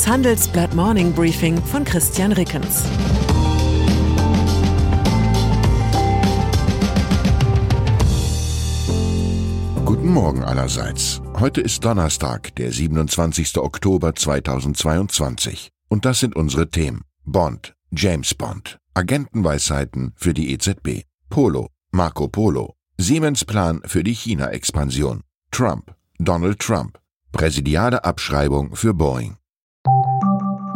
Das Handelsblatt Morning Briefing von Christian Rickens. Guten Morgen allerseits. Heute ist Donnerstag, der 27. Oktober 2022. Und das sind unsere Themen. Bond, James Bond, Agentenweisheiten für die EZB, Polo, Marco Polo, Siemens Plan für die China-Expansion, Trump, Donald Trump, präsidiale Abschreibung für Boeing.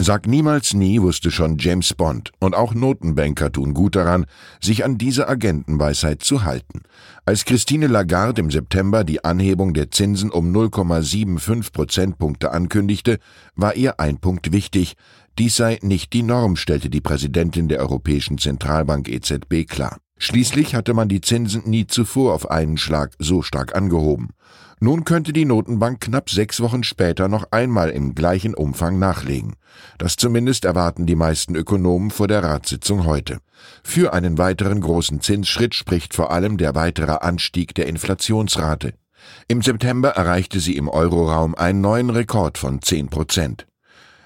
Sag niemals nie wusste schon James Bond und auch Notenbanker tun gut daran, sich an diese Agentenweisheit zu halten. Als Christine Lagarde im September die Anhebung der Zinsen um 0,75 Prozentpunkte ankündigte, war ihr ein Punkt wichtig. Dies sei nicht die Norm, stellte die Präsidentin der Europäischen Zentralbank EZB klar. Schließlich hatte man die Zinsen nie zuvor auf einen Schlag so stark angehoben. Nun könnte die Notenbank knapp sechs Wochen später noch einmal im gleichen Umfang nachlegen. Das zumindest erwarten die meisten Ökonomen vor der Ratssitzung heute. Für einen weiteren großen Zinsschritt spricht vor allem der weitere Anstieg der Inflationsrate. Im September erreichte sie im Euroraum einen neuen Rekord von 10 Prozent.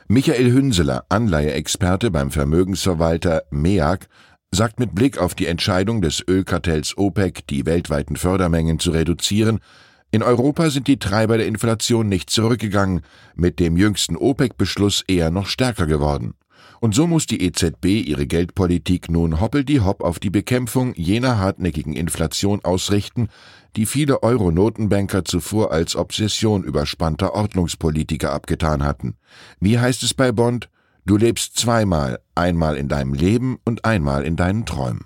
Michael Hünseler, Anleiheexperte beim Vermögensverwalter MEAG, sagt mit Blick auf die Entscheidung des Ölkartells OPEC, die weltweiten Fördermengen zu reduzieren, in Europa sind die Treiber der Inflation nicht zurückgegangen, mit dem jüngsten OPEC-Beschluss eher noch stärker geworden. Und so muss die EZB ihre Geldpolitik nun hoppeldi-hopp auf die Bekämpfung jener hartnäckigen Inflation ausrichten, die viele Euro-Notenbanker zuvor als Obsession überspannter Ordnungspolitiker abgetan hatten. Wie heißt es bei Bond? Du lebst zweimal, einmal in deinem Leben und einmal in deinen Träumen.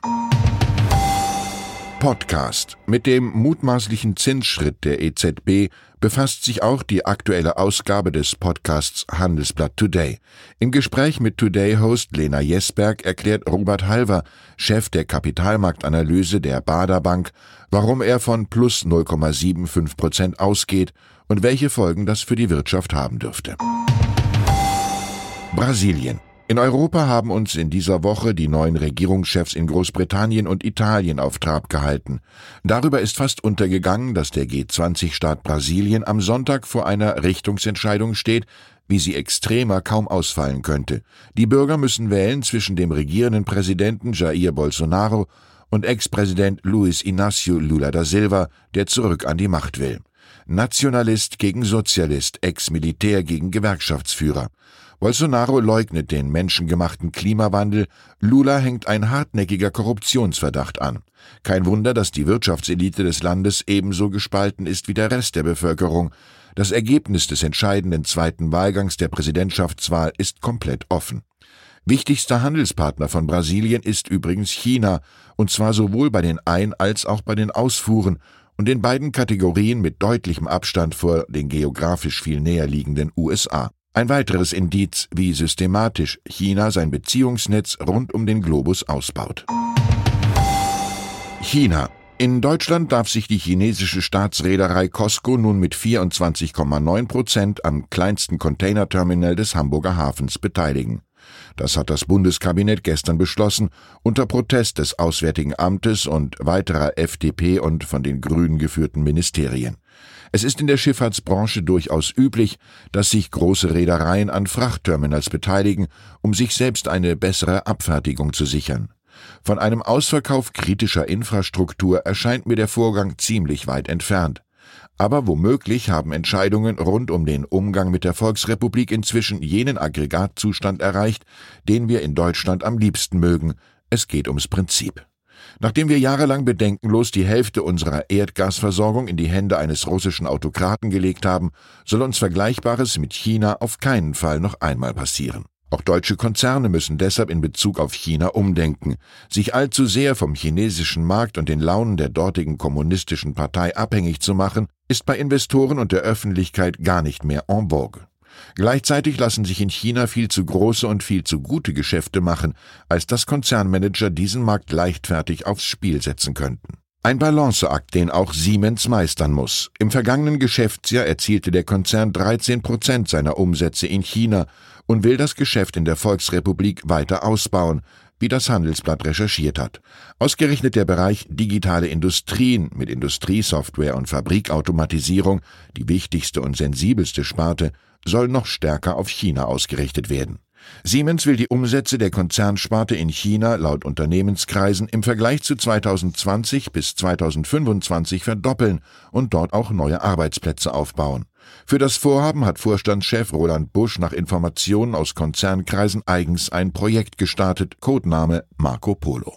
Podcast. Mit dem mutmaßlichen Zinsschritt der EZB befasst sich auch die aktuelle Ausgabe des Podcasts Handelsblatt Today. Im Gespräch mit Today-Host Lena Jesberg erklärt Robert Halver, Chef der Kapitalmarktanalyse der Bader Bank, warum er von plus 0,75 Prozent ausgeht und welche Folgen das für die Wirtschaft haben dürfte. Brasilien. In Europa haben uns in dieser Woche die neuen Regierungschefs in Großbritannien und Italien auf Trab gehalten. Darüber ist fast untergegangen, dass der G20-Staat Brasilien am Sonntag vor einer Richtungsentscheidung steht, wie sie extremer kaum ausfallen könnte. Die Bürger müssen wählen zwischen dem regierenden Präsidenten Jair Bolsonaro und Ex-Präsident Luis Inácio Lula da Silva, der zurück an die Macht will. Nationalist gegen Sozialist, Ex-Militär gegen Gewerkschaftsführer. Bolsonaro leugnet den menschengemachten Klimawandel, Lula hängt ein hartnäckiger Korruptionsverdacht an. Kein Wunder, dass die Wirtschaftselite des Landes ebenso gespalten ist wie der Rest der Bevölkerung. Das Ergebnis des entscheidenden zweiten Wahlgangs der Präsidentschaftswahl ist komplett offen. Wichtigster Handelspartner von Brasilien ist übrigens China, und zwar sowohl bei den Ein- als auch bei den Ausfuhren, und in beiden Kategorien mit deutlichem Abstand vor den geografisch viel näher liegenden USA. Ein weiteres Indiz, wie systematisch China sein Beziehungsnetz rund um den Globus ausbaut. China. In Deutschland darf sich die chinesische Staatsreederei COSCO nun mit 24,9 Prozent am kleinsten Containerterminal des Hamburger Hafens beteiligen. Das hat das Bundeskabinett gestern beschlossen, unter Protest des Auswärtigen Amtes und weiterer FDP und von den Grünen geführten Ministerien. Es ist in der Schifffahrtsbranche durchaus üblich, dass sich große Reedereien an Frachtterminals beteiligen, um sich selbst eine bessere Abfertigung zu sichern. Von einem Ausverkauf kritischer Infrastruktur erscheint mir der Vorgang ziemlich weit entfernt. Aber womöglich haben Entscheidungen rund um den Umgang mit der Volksrepublik inzwischen jenen Aggregatzustand erreicht, den wir in Deutschland am liebsten mögen. Es geht ums Prinzip. Nachdem wir jahrelang bedenkenlos die Hälfte unserer Erdgasversorgung in die Hände eines russischen Autokraten gelegt haben, soll uns Vergleichbares mit China auf keinen Fall noch einmal passieren. Auch deutsche Konzerne müssen deshalb in Bezug auf China umdenken. Sich allzu sehr vom chinesischen Markt und den Launen der dortigen kommunistischen Partei abhängig zu machen, ist bei Investoren und der Öffentlichkeit gar nicht mehr en vogue. Gleichzeitig lassen sich in China viel zu große und viel zu gute Geschäfte machen, als dass Konzernmanager diesen Markt leichtfertig aufs Spiel setzen könnten. Ein Balanceakt, den auch Siemens meistern muss. Im vergangenen Geschäftsjahr erzielte der Konzern 13 Prozent seiner Umsätze in China und will das Geschäft in der Volksrepublik weiter ausbauen, wie das Handelsblatt recherchiert hat. Ausgerechnet der Bereich digitale Industrien mit Industriesoftware und Fabrikautomatisierung, die wichtigste und sensibelste Sparte, soll noch stärker auf China ausgerichtet werden. Siemens will die Umsätze der Konzernsparte in China laut Unternehmenskreisen im Vergleich zu 2020 bis 2025 verdoppeln und dort auch neue Arbeitsplätze aufbauen. Für das Vorhaben hat Vorstandschef Roland Busch nach Informationen aus Konzernkreisen eigens ein Projekt gestartet, Codename Marco Polo.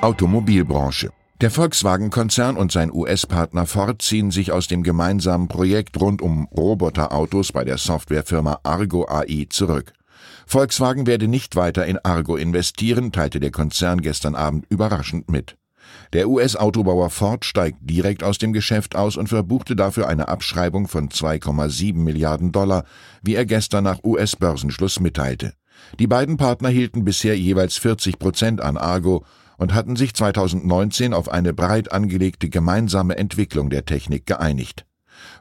Automobilbranche der Volkswagen-Konzern und sein US-Partner Ford ziehen sich aus dem gemeinsamen Projekt rund um Roboterautos bei der Softwarefirma Argo AI zurück. Volkswagen werde nicht weiter in Argo investieren, teilte der Konzern gestern Abend überraschend mit. Der US-Autobauer Ford steigt direkt aus dem Geschäft aus und verbuchte dafür eine Abschreibung von 2,7 Milliarden Dollar, wie er gestern nach US-Börsenschluss mitteilte. Die beiden Partner hielten bisher jeweils 40 Prozent an Argo und hatten sich 2019 auf eine breit angelegte gemeinsame Entwicklung der Technik geeinigt.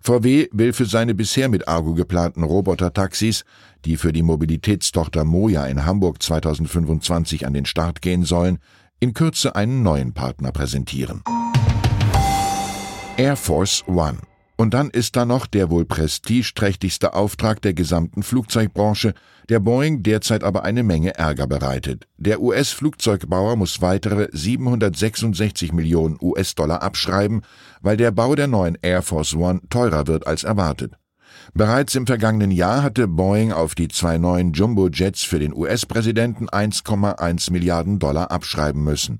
VW will für seine bisher mit Argo geplanten Roboter-Taxis, die für die Mobilitätstochter Moja in Hamburg 2025 an den Start gehen sollen, in Kürze einen neuen Partner präsentieren. Air Force One und dann ist da noch der wohl prestigeträchtigste Auftrag der gesamten Flugzeugbranche, der Boeing derzeit aber eine Menge Ärger bereitet. Der US-Flugzeugbauer muss weitere 766 Millionen US-Dollar abschreiben, weil der Bau der neuen Air Force One teurer wird als erwartet. Bereits im vergangenen Jahr hatte Boeing auf die zwei neuen Jumbo-Jets für den US-Präsidenten 1,1 Milliarden Dollar abschreiben müssen.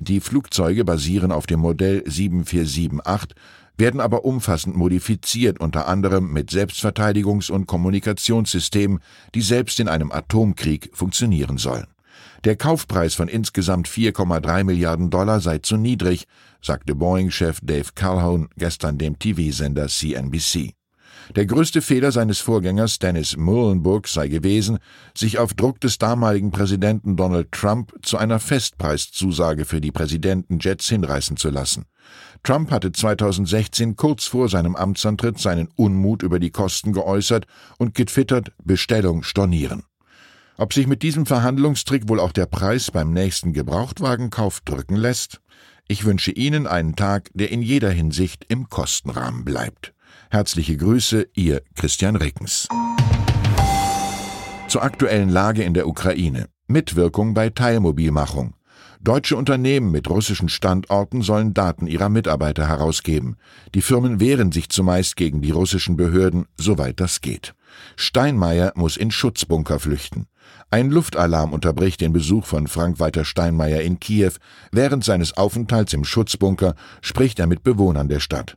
Die Flugzeuge basieren auf dem Modell 7478 werden aber umfassend modifiziert, unter anderem mit Selbstverteidigungs- und Kommunikationssystemen, die selbst in einem Atomkrieg funktionieren sollen. Der Kaufpreis von insgesamt 4,3 Milliarden Dollar sei zu niedrig, sagte Boeing-Chef Dave Calhoun gestern dem TV-Sender CNBC. Der größte Fehler seines Vorgängers Dennis Muhlenburg sei gewesen, sich auf Druck des damaligen Präsidenten Donald Trump zu einer Festpreiszusage für die Präsidentenjets hinreißen zu lassen. Trump hatte 2016 kurz vor seinem Amtsantritt seinen Unmut über die Kosten geäußert und getwittert Bestellung stornieren. Ob sich mit diesem Verhandlungstrick wohl auch der Preis beim nächsten Gebrauchtwagenkauf drücken lässt? Ich wünsche Ihnen einen Tag, der in jeder Hinsicht im Kostenrahmen bleibt. Herzliche Grüße, Ihr Christian Rickens. Zur aktuellen Lage in der Ukraine. Mitwirkung bei Teilmobilmachung. Deutsche Unternehmen mit russischen Standorten sollen Daten ihrer Mitarbeiter herausgeben. Die Firmen wehren sich zumeist gegen die russischen Behörden, soweit das geht. Steinmeier muss in Schutzbunker flüchten. Ein Luftalarm unterbricht den Besuch von Frank-Walter Steinmeier in Kiew. Während seines Aufenthalts im Schutzbunker spricht er mit Bewohnern der Stadt.